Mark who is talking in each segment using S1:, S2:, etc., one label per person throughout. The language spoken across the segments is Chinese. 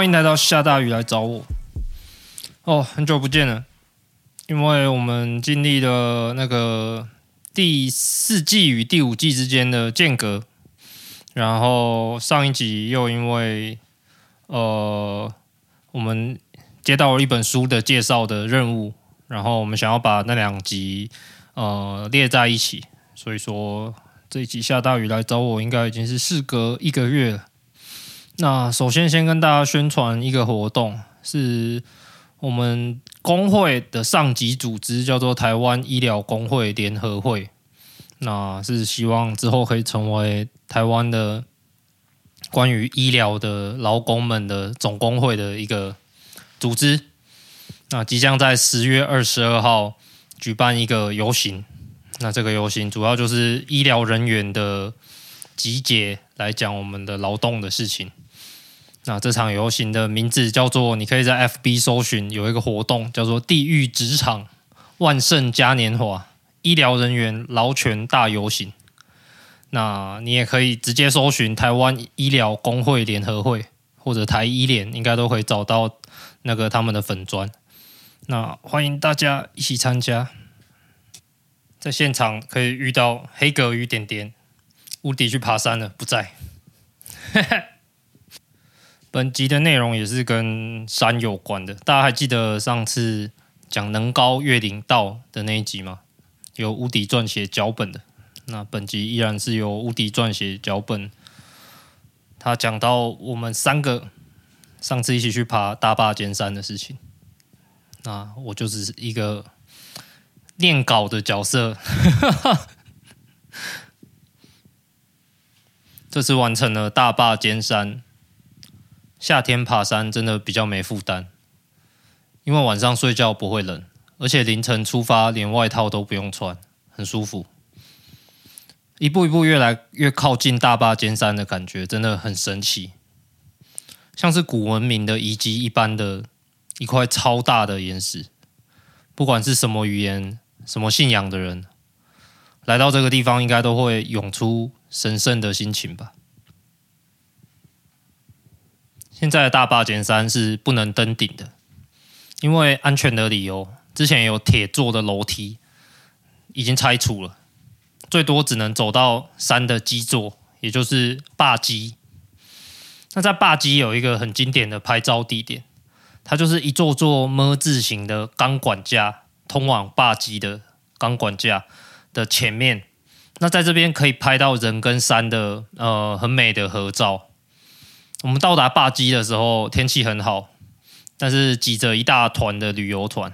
S1: 欢迎来到下大雨来找我。哦，很久不见了，因为我们经历了那个第四季与第五季之间的间隔，然后上一集又因为呃，我们接到了一本书的介绍的任务，然后我们想要把那两集呃列在一起，所以说这一集下大雨来找我，应该已经是事隔一个月了。那首先，先跟大家宣传一个活动，是我们工会的上级组织，叫做台湾医疗工会联合会。那是希望之后可以成为台湾的关于医疗的劳工们的总工会的一个组织。那即将在十月二十二号举办一个游行。那这个游行主要就是医疗人员的集结，来讲我们的劳动的事情。那这场游行的名字叫做，你可以在 FB 搜寻，有一个活动叫做“地狱职场万圣嘉年华医疗人员劳权大游行”。那你也可以直接搜寻台湾医疗工会联合会或者台医联，应该都可以找到那个他们的粉砖。那欢迎大家一起参加，在现场可以遇到黑格与点点。乌迪去爬山了，不在。嘿嘿本集的内容也是跟山有关的，大家还记得上次讲能高越岭道的那一集吗？有无敌撰写脚本的，那本集依然是由无敌撰写脚本。他讲到我们三个上次一起去爬大坝尖山的事情，那我就只是一个念稿的角色。这次完成了大坝尖山。夏天爬山真的比较没负担，因为晚上睡觉不会冷，而且凌晨出发连外套都不用穿，很舒服。一步一步越来越靠近大坝尖山的感觉真的很神奇，像是古文明的遗迹一般的一块超大的岩石。不管是什么语言、什么信仰的人，来到这个地方应该都会涌出神圣的心情吧。现在的大霸尖山是不能登顶的，因为安全的理由。之前有铁做的楼梯已经拆除了，最多只能走到山的基座，也就是霸基。那在霸基有一个很经典的拍照地点，它就是一座座么字形的钢管架，通往霸基的钢管架的前面。那在这边可以拍到人跟山的呃很美的合照。我们到达霸基的时候，天气很好，但是挤着一大团的旅游团。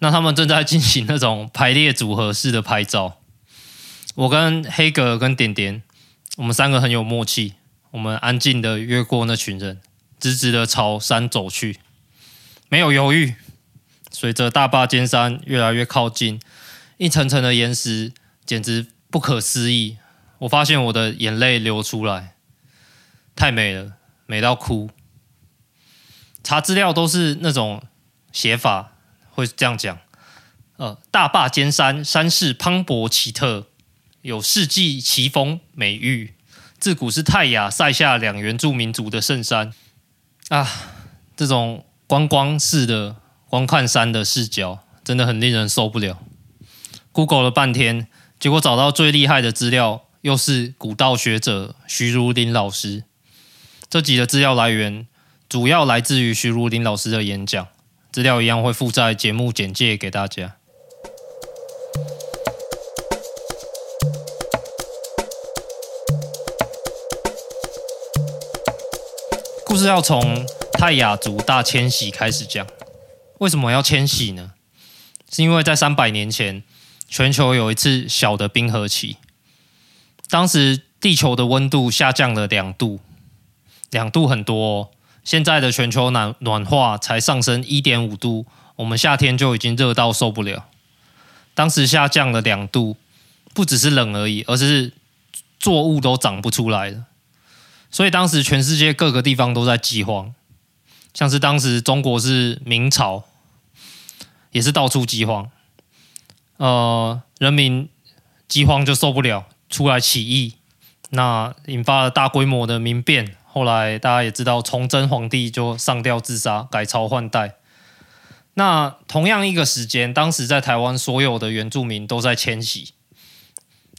S1: 那他们正在进行那种排列组合式的拍照。我跟黑格跟点点，我们三个很有默契。我们安静的越过那群人，直直的朝山走去，没有犹豫。随着大坝尖山越来越靠近，一层层的岩石简直不可思议。我发现我的眼泪流出来。太美了，美到哭。查资料都是那种写法，会这样讲。呃，大坝尖山山势磅礴奇特，有世纪奇峰美誉，自古是泰雅塞夏两原住民族的圣山。啊，这种观光式的观看山的视角，真的很令人受不了。Google 了半天，结果找到最厉害的资料，又是古道学者徐如林老师。这集的资料来源主要来自于徐如林老师的演讲，资料一样会附在节目简介给大家。故事要从泰雅族大迁徙开始讲。为什么要迁徙呢？是因为在三百年前，全球有一次小的冰河期，当时地球的温度下降了两度。两度很多哦，现在的全球暖暖化才上升一点五度，我们夏天就已经热到受不了。当时下降了两度，不只是冷而已，而是作物都长不出来了。所以当时全世界各个地方都在饥荒，像是当时中国是明朝，也是到处饥荒。呃，人民饥荒就受不了，出来起义，那引发了大规模的民变。后来大家也知道，崇祯皇帝就上吊自杀，改朝换代。那同样一个时间，当时在台湾所有的原住民都在迁徙。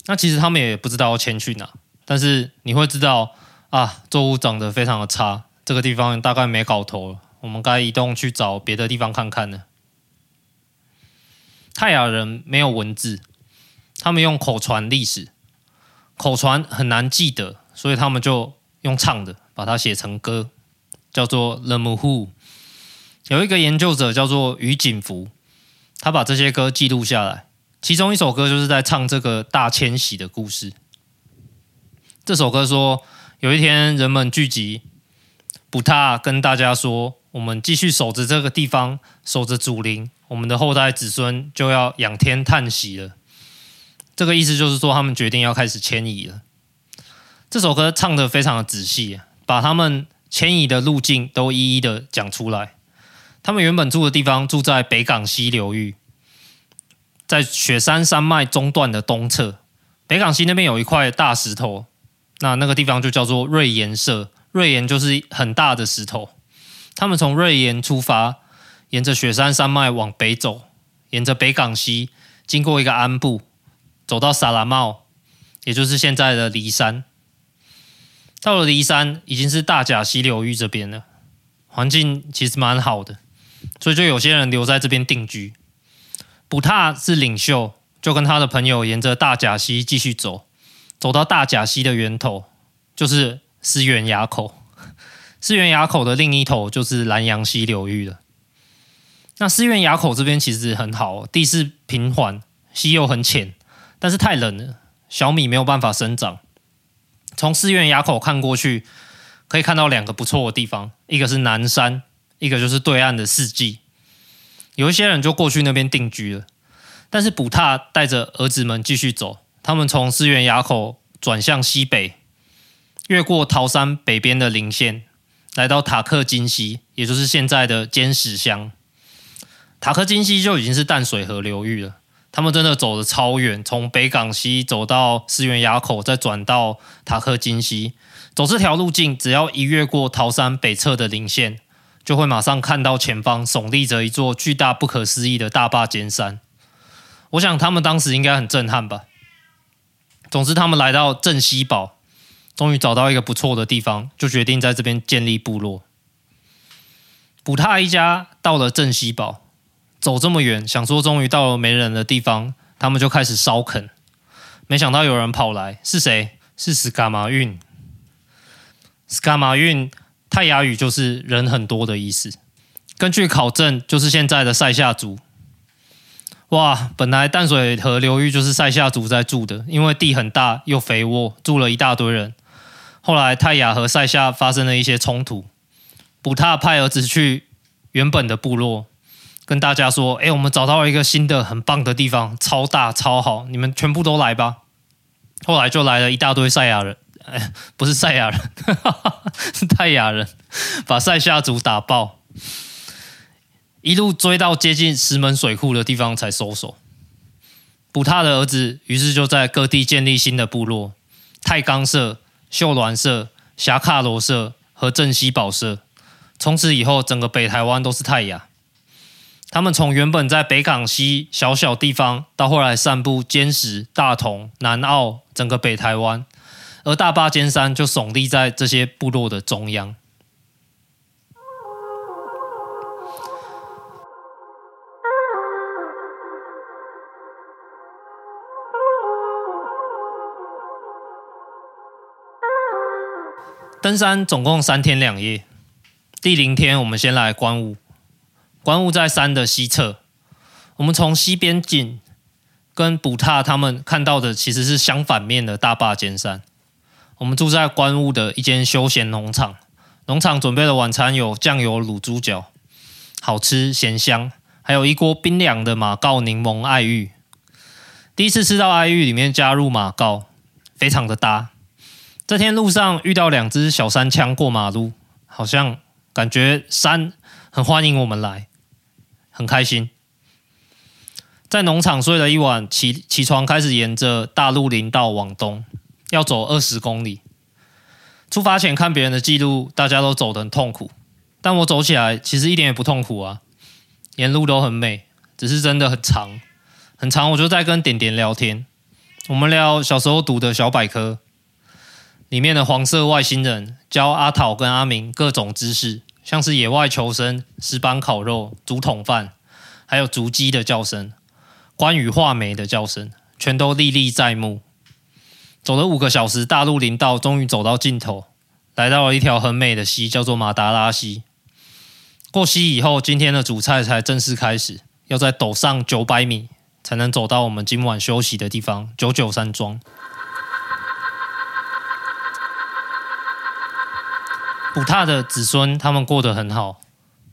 S1: 那其实他们也不知道要迁去哪，但是你会知道啊，作物长得非常的差，这个地方大概没搞头了，我们该移动去找别的地方看看了。泰雅人没有文字，他们用口传历史，口传很难记得，所以他们就用唱的把它写成歌，叫做《Lemuhu》。有一个研究者叫做于景福，他把这些歌记录下来，其中一首歌就是在唱这个大迁徙的故事。这首歌说，有一天人们聚集，卜塔跟大家说：“我们继续守着这个地方，守着祖灵。”我们的后代子孙就要仰天叹息了。这个意思就是说，他们决定要开始迁移了。这首歌唱得非常的仔细，把他们迁移的路径都一一的讲出来。他们原本住的地方住在北港溪流域，在雪山山脉中段的东侧。北港溪那边有一块大石头，那那个地方就叫做瑞岩社。瑞岩就是很大的石头。他们从瑞岩出发。沿着雪山山脉往北走，沿着北港溪，经过一个安部，走到萨拉茂，也就是现在的梨山。到了梨山，已经是大甲溪流域这边了，环境其实蛮好的，所以就有些人留在这边定居。卜踏是领袖，就跟他的朋友沿着大甲溪继续走，走到大甲溪的源头，就是思源垭口。思源垭口的另一头就是南阳溪流域了。那思源垭口这边其实很好，地势平缓，溪又很浅，但是太冷了，小米没有办法生长。从寺院垭口看过去，可以看到两个不错的地方，一个是南山，一个就是对岸的四季。有一些人就过去那边定居了，但是卜塔带着儿子们继续走，他们从寺院垭口转向西北，越过桃山北边的林线，来到塔克金溪，也就是现在的尖石乡。塔克金溪就已经是淡水河流域了，他们真的走得超远，从北港溪走到思源垭口，再转到塔克金溪，走这条路径，只要一越过桃山北侧的林线，就会马上看到前方耸立着一座巨大不可思议的大霸尖山。我想他们当时应该很震撼吧。总之，他们来到镇西堡，终于找到一个不错的地方，就决定在这边建立部落。卜塔一家到了镇西堡。走这么远，想说终于到了没人的地方，他们就开始烧垦。没想到有人跑来，是谁？是斯卡马运。斯卡马运泰雅语就是人很多的意思。根据考证，就是现在的赛夏族。哇，本来淡水河流域就是赛夏族在住的，因为地很大又肥沃，住了一大堆人。后来泰雅和赛夏发生了一些冲突，卜塔派儿子去原本的部落。跟大家说，哎，我们找到了一个新的很棒的地方，超大超好，你们全部都来吧。后来就来了一大堆赛亚人，哎，不是赛亚人，哈哈，是泰雅人，把赛夏族打爆，一路追到接近石门水库的地方才收手。卜塔的儿子于是就在各地建立新的部落：太冈社、秀峦社、霞卡罗社和镇西堡社。从此以后，整个北台湾都是泰雅。他们从原本在北港西小小地方，到后来散布尖石、大同、南澳，整个北台湾，而大霸尖山就耸立在这些部落的中央。登山总共三天两夜，第零天我们先来观雾。观雾在山的西侧，我们从西边进，跟卜塔他们看到的其实是相反面的大霸尖山。我们住在观雾的一间休闲农场，农场准备的晚餐有酱油卤猪脚，好吃咸香，还有一锅冰凉的马告柠檬爱玉。第一次吃到爱玉里面加入马告，非常的搭。这天路上遇到两只小山羌过马路，好像感觉山很欢迎我们来。很开心，在农场睡了一晚，起起床开始沿着大鹿林道往东，要走二十公里。出发前看别人的记录，大家都走得很痛苦，但我走起来其实一点也不痛苦啊，沿路都很美，只是真的很长，很长。我就在跟点点聊天，我们聊小时候读的小百科，里面的黄色外星人教阿桃跟阿明各种知识，像是野外求生、石板烤肉、竹筒饭，还有竹鸡的叫声，关于画眉的叫声，全都历历在目。走了五个小时，大陆林道终于走到尽头，来到了一条很美的溪，叫做马达拉溪。过溪以后，今天的主菜才正式开始，要再陡上九百米，才能走到我们今晚休息的地方——九九山庄。补踏的子孙他们过得很好，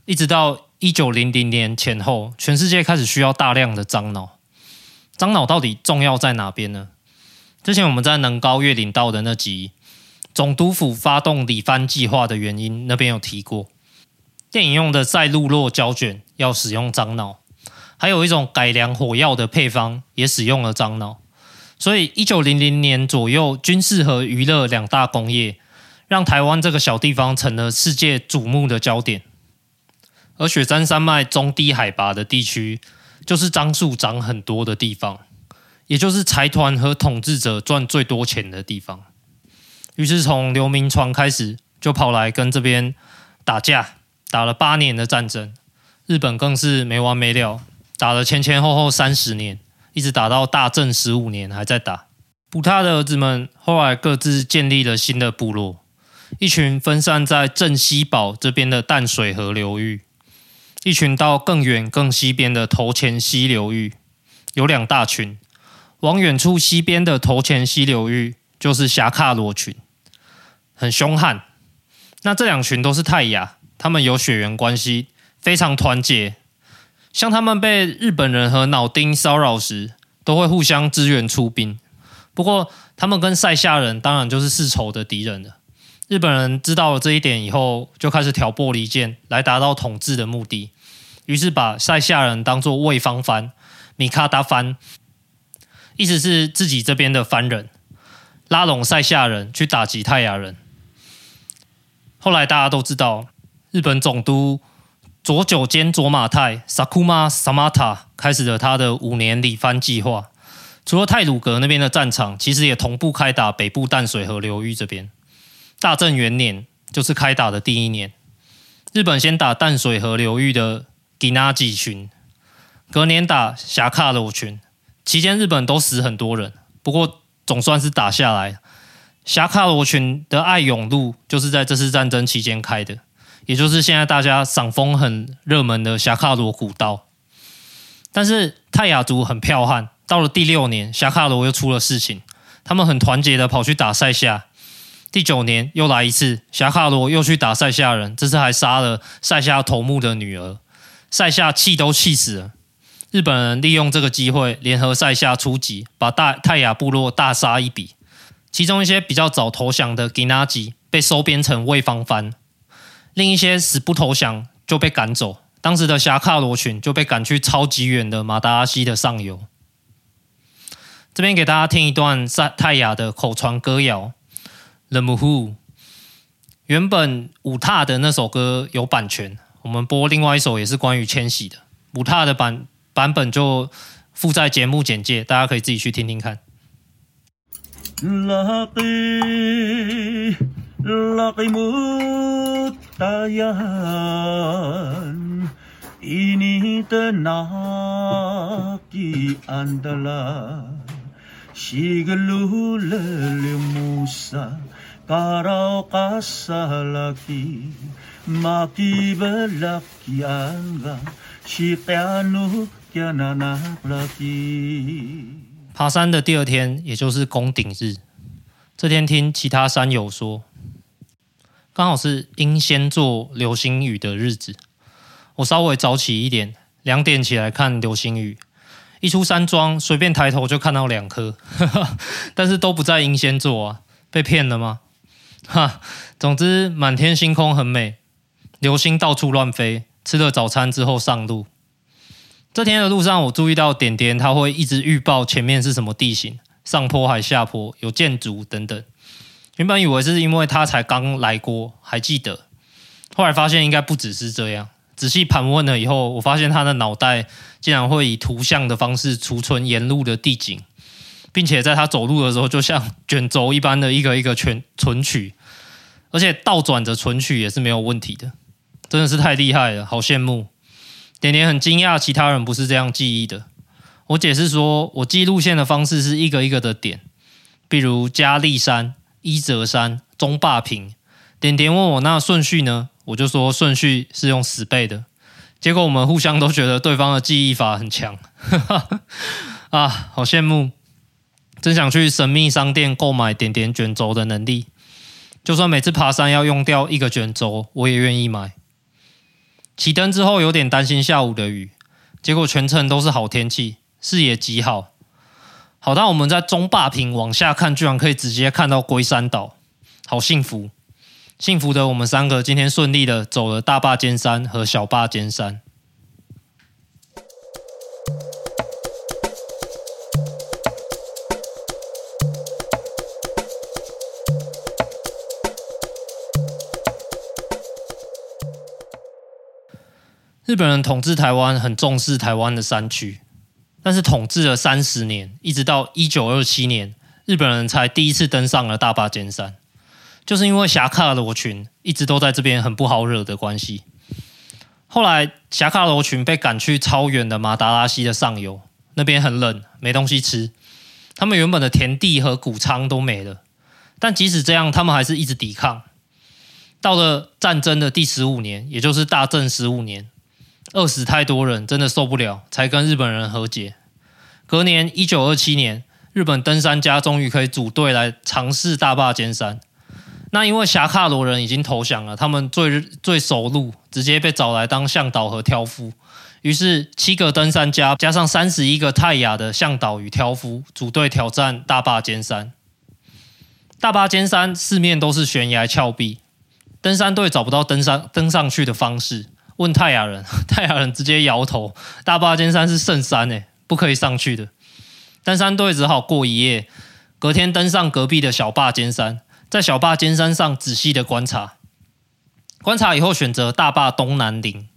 S1: 一直到一九零零年前后，全世界开始需要大量的樟脑。樟脑到底重要在哪边呢？之前我们在能高月岭道的那集，总督府发动里番计划的原因，那边有提过，电影用的赛璐珞胶卷要使用樟脑，还有一种改良火药的配方也使用了樟脑，所以一九零零年左右，军事和娱乐两大工业，让台湾这个小地方成了世界瞩目的焦点。而雪山山脉中低海拔的地区，就是樟树长很多的地方。也就是财团和统治者赚最多钱的地方。于是从刘铭传开始，就跑来跟这边打架，打了八年的战争。日本更是没完没了，打了前前后后三十年，一直打到大正十五年还在打。补踏的儿子们后来各自建立了新的部落，一群分散在镇西堡这边的淡水河流域，一群到更远更西边的头前溪流域，有两大群。往远处西边的头前溪流域就是霞喀罗群，很凶悍。那这两群都是泰雅，他们有血缘关系，非常团结。像他们被日本人和脑丁骚扰时，都会互相支援出兵。不过，他们跟赛夏人当然就是世仇的敌人了。日本人知道了这一点以后，就开始挑拨离间，来达到统治的目的。于是把赛夏人当作卫方番、米卡达番。意思是自己这边的番人拉拢赛夏人去打击泰雅人。后来大家都知道，日本总督佐久间卓马泰 （Sakuma Samata） 开始了他的五年理蕃计划。除了泰鲁阁那边的战场，其实也同步开打北部淡水河流域这边。大正元年就是开打的第一年，日本先打淡水河流域的吉纳吉群，隔年打霞卡罗群。期间，日本都死很多人，不过总算是打下来。霞卡罗群的爱勇路就是在这次战争期间开的，也就是现在大家赏风很热门的霞卡罗古道。但是泰雅族很剽悍，到了第六年，霞卡罗又出了事情，他们很团结的跑去打赛夏。第九年又来一次，霞卡罗又去打赛夏人，这次还杀了赛夏头目的女儿，赛夏气都气死了。日本人利用这个机会，联合赛夏出击，把大泰雅部落大杀一笔。其中一些比较早投降的吉纳吉被收编成卫方番，另一些死不投降就被赶走。当时的霞卡罗群就被赶去超级远的马达拉溪的上游。这边给大家听一段泰雅的口传歌谣 the moonwho 原本五踏的那首歌有版权我们播另外一首也是关于千玺的。五踏的版版本就附在节目简介大家可以自己去听听看。
S2: Lovey lovey moon 大雁印尼的那个安德拉西格鲁勒流木塞
S1: 爬山的第二天，也就是攻顶日。这天听其他山友说，刚好是英仙座流星雨的日子。我稍微早起一点，两点起来看流星雨。一出山庄，随便抬头就看到两颗，但是都不在英仙座啊，被骗了吗？哈，总之满天星空很美，流星到处乱飞。吃了早餐之后上路。这天的路上，我注意到点点，他会一直预报前面是什么地形，上坡还下坡，有箭竹等等。原本以为是因为他才刚来过，还记得，后来发现应该不只是这样。仔细盘问了以后，我发现他的脑袋竟然会以图像的方式储存沿路的地景，并且在他走路的时候，就像卷轴一般的一个一个圈存取，而且倒转着存取也是没有问题的，真的是太厉害了，好羡慕。点点很惊讶，其他人不是这样记忆的。我解释说，我记路线的方式是一个一个的点，比如嘉丽山、伊泽山、中坝坪。点点问我那顺序呢？我就说顺序是用死背的，结果我们互相都觉得对方的记忆法很强，啊，好羡慕！真想去神秘商店购买点点卷轴的能力，就算每次爬山要用掉一个卷轴，我也愿意买。起灯之后有点担心下午的雨，结果全程都是好天气，视野极好，好到我们在中坝坪往下看，居然可以直接看到龟山岛，好幸福！幸福的我们三个今天顺利的走了大霸尖山和小霸尖山。日本人统治台湾很重视台湾的山区，但是统治了三十年，一直到一九二七年，日本人才第一次登上了大霸尖山。就是因为霞喀罗群一直都在这边很不好惹的关系，后来霞喀罗群被赶去超远的马达拉溪的上游，那边很冷，没东西吃，他们原本的田地和谷仓都没了。但即使这样，他们还是一直抵抗。到了战争的第十五年，也就是大正十五年，饿死太多人，真的受不了，才跟日本人和解。隔年一九二七年，日本登山家终于可以组队来尝试大坝尖山。那因为霞喀罗人已经投降了，他们最最熟路，直接被找来当向导和挑夫。于是七个登山家加上三十一个泰雅的向导与挑夫组队挑战大坝尖山。大坝尖山四面都是悬崖峭壁，登山队找不到登山登上去的方式，问泰雅人，泰雅人直接摇头：大霸尖山是圣山诶，不可以上去的。登山队只好过一夜，隔天登上隔壁的小霸尖山。在小霸尖山上仔细的观察，观察以后选择大霸东南顶，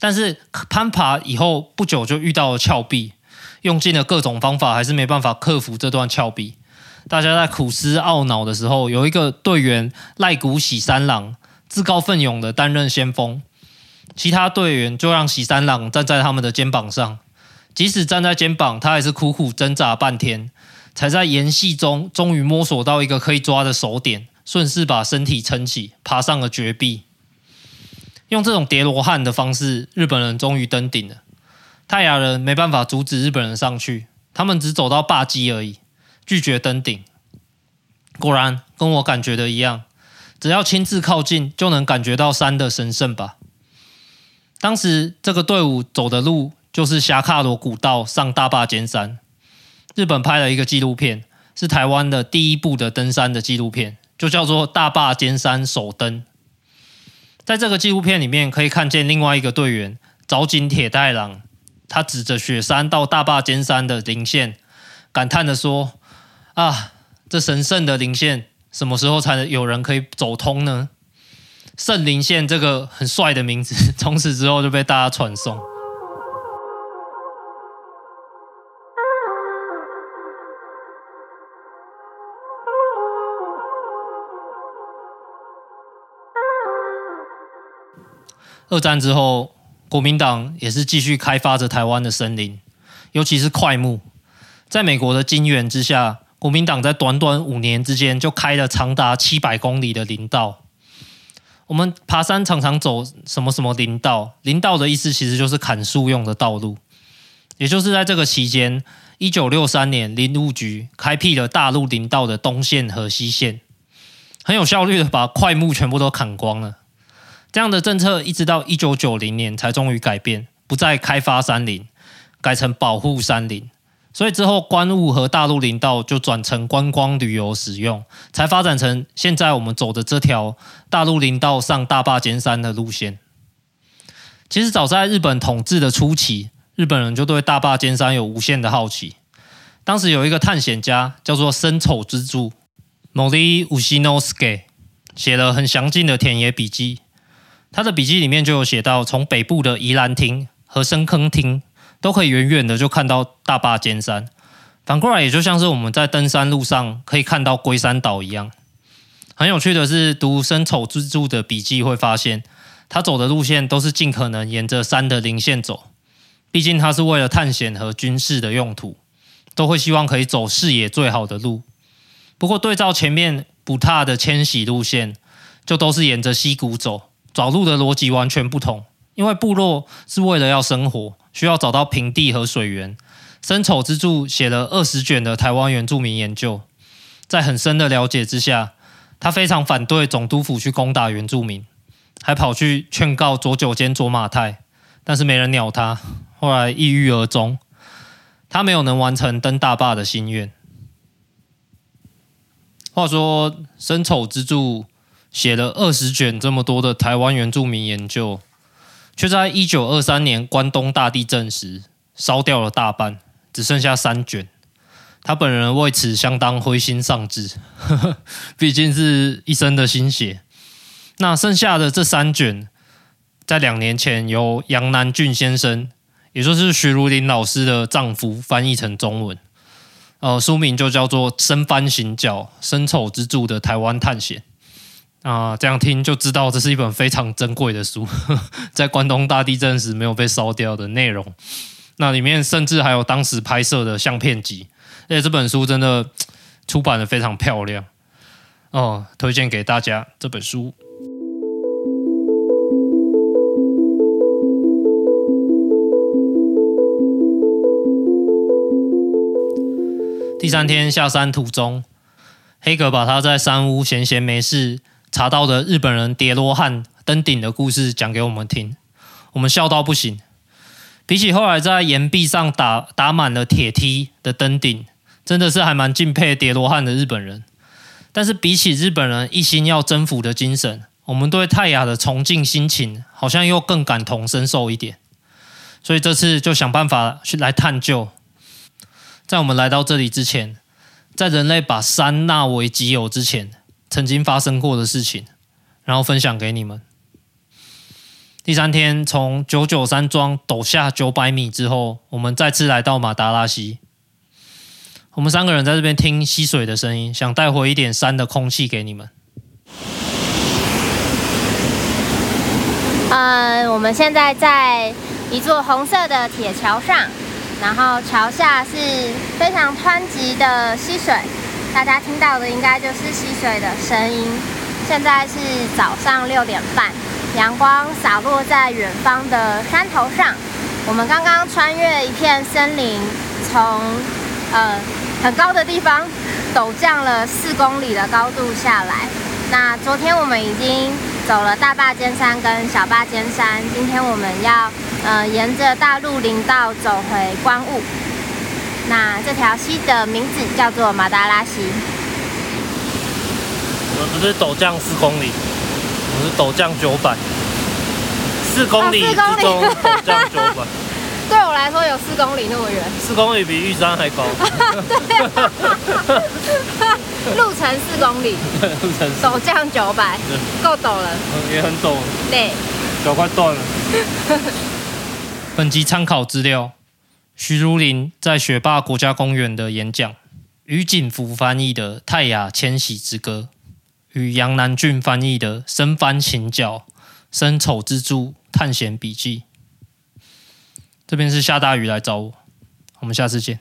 S1: 但是攀爬以后不久就遇到了峭壁，用尽了各种方法还是没办法克服这段峭壁。大家在苦思懊恼的时候，有一个队员赖谷喜三郎自告奋勇的担任先锋，其他队员就让喜三郎站在他们的肩膀上，即使站在肩膀，他还是苦苦挣扎半天。才在岩隙中，终于摸索到一个可以抓的手点，顺势把身体撑起，爬上了绝壁。用这种叠罗汉的方式，日本人终于登顶了。泰雅人没办法阻止日本人上去，他们只走到坝基而已，拒绝登顶。果然跟我感觉的一样，只要亲自靠近，就能感觉到山的神圣吧。当时这个队伍走的路，就是霞喀罗古道上大霸尖山。日本拍了一个纪录片，是台湾的第一部的登山的纪录片，就叫做《大霸尖山首登》。在这个纪录片里面，可以看见另外一个队员早井铁太郎，他指着雪山到大霸尖山的棱线，感叹的说：“啊，这神圣的棱线，什么时候才能有人可以走通呢？”圣棱线这个很帅的名字，从此之后就被大家传颂。二战之后，国民党也是继续开发着台湾的森林，尤其是快木。在美国的金援之下，国民党在短短五年之间就开了长达七百公里的林道。我们爬山常常走什么什么林道，林道的意思其实就是砍树用的道路。也就是在这个期间，一九六三年，林务局开辟了大陆林道的东线和西线，很有效率的把桧木全部都砍光了。这样的政策一直到一九九零年才终于改变，不再开发山林，改成保护山林。所以之后观雾和大陆林道就转成观光旅游使用，才发展成现在我们走的这条大陆林道上大霸尖山的路线。其实早在日本统治的初期，日本人就对大霸尖山有无限的好奇。当时有一个探险家叫做森丑之助，Mori u s h i n o s k e 写了很详尽的田野笔记。他的笔记里面就有写到，从北部的宜兰町和深坑町都可以远远的就看到大霸尖山。反过来，也就像是我们在登山路上可以看到龟山岛一样。很有趣的是，读生丑之助的笔记会发现，他走的路线都是尽可能沿着山的零线走。毕竟他是为了探险和军事的用途，都会希望可以走视野最好的路。不过，对照前面不踏的迁徙路线，就都是沿着溪谷走，找路的逻辑完全不同。因为部落是为了要生活，需要找到平地和水源。深丑之助写了二十卷的台湾原住民研究，在很深的了解之下，他非常反对总督府去攻打原住民，还跑去劝告左久间左马太，但是没人鸟他，后来抑郁而终。他没有能完成登大坝的心愿。话说，深丑之助写了二十卷这么多的台湾原住民研究，却在一九二三年关东大地震时烧掉了大半，只剩下三卷。他本人为此相当灰心丧志，呵呵，毕竟是一生的心血。那剩下的这三卷，在两年前由杨南俊先生，也就是徐如林老师的丈夫翻译成中文。呃，书名就叫做《深番行脚：深丑之助的台湾探险》啊、呃，这样听就知道这是一本非常珍贵的书，在关东大地震时没有被烧掉的内容。那里面甚至还有当时拍摄的相片集，而且这本书真的出版得非常漂亮哦、推荐给大家这本书。第三天下山途中，黑格把他在山屋闲闲没事查到的日本人叠罗汉登顶的故事讲给我们听，我们笑到不行。比起后来在岩壁上打打满了铁梯的登顶，真的是还蛮敬佩叠罗汉的日本人。但是比起日本人一心要征服的精神，我们对泰雅的崇敬心情好像又更感同身受一点。所以这次就想办法去来探究。在我们来到这里之前，在人类把山纳为己有之前，曾经发生过的事情，然后分享给你们。第三天，从九九山庄陡下九百米之后，我们再次来到马达拉溪。我们三个人在这边听溪水的声音，想带回一点山的空气给你们。
S3: 嗯，我们现在在一座红色的铁桥上。然后桥下是非常湍急的溪水，大家听到的应该就是溪水的声音。现在是早上六点半，阳光洒落在远方的山头上。我们刚刚穿越一片森林，从呃很高的地方陡降了四公里的高度下来。那昨天我们已经走了大坝尖山跟小坝尖山，今天我们要。呃，沿着大陆林道走回光雾。那这条溪的名字叫做马达拉溪。
S1: 我们不是陡降四公里，我们是陡降九百。四公里之中陡降九百。
S3: 对我来说有四公里那么远。
S1: 四公里比玉山还高。
S3: 对啊。路程四公里。路程。陡降九百。够陡了。
S1: 也很陡。
S3: 对。
S1: 脚快断了。本集参考资料：徐如林在雪霸国家公园的演讲，于景福翻译的《泰雅迁徙之歌》，与杨南俊翻译的《深番行脚：生丑之助探险笔记》。这边是下大雨来找我，我们下次见。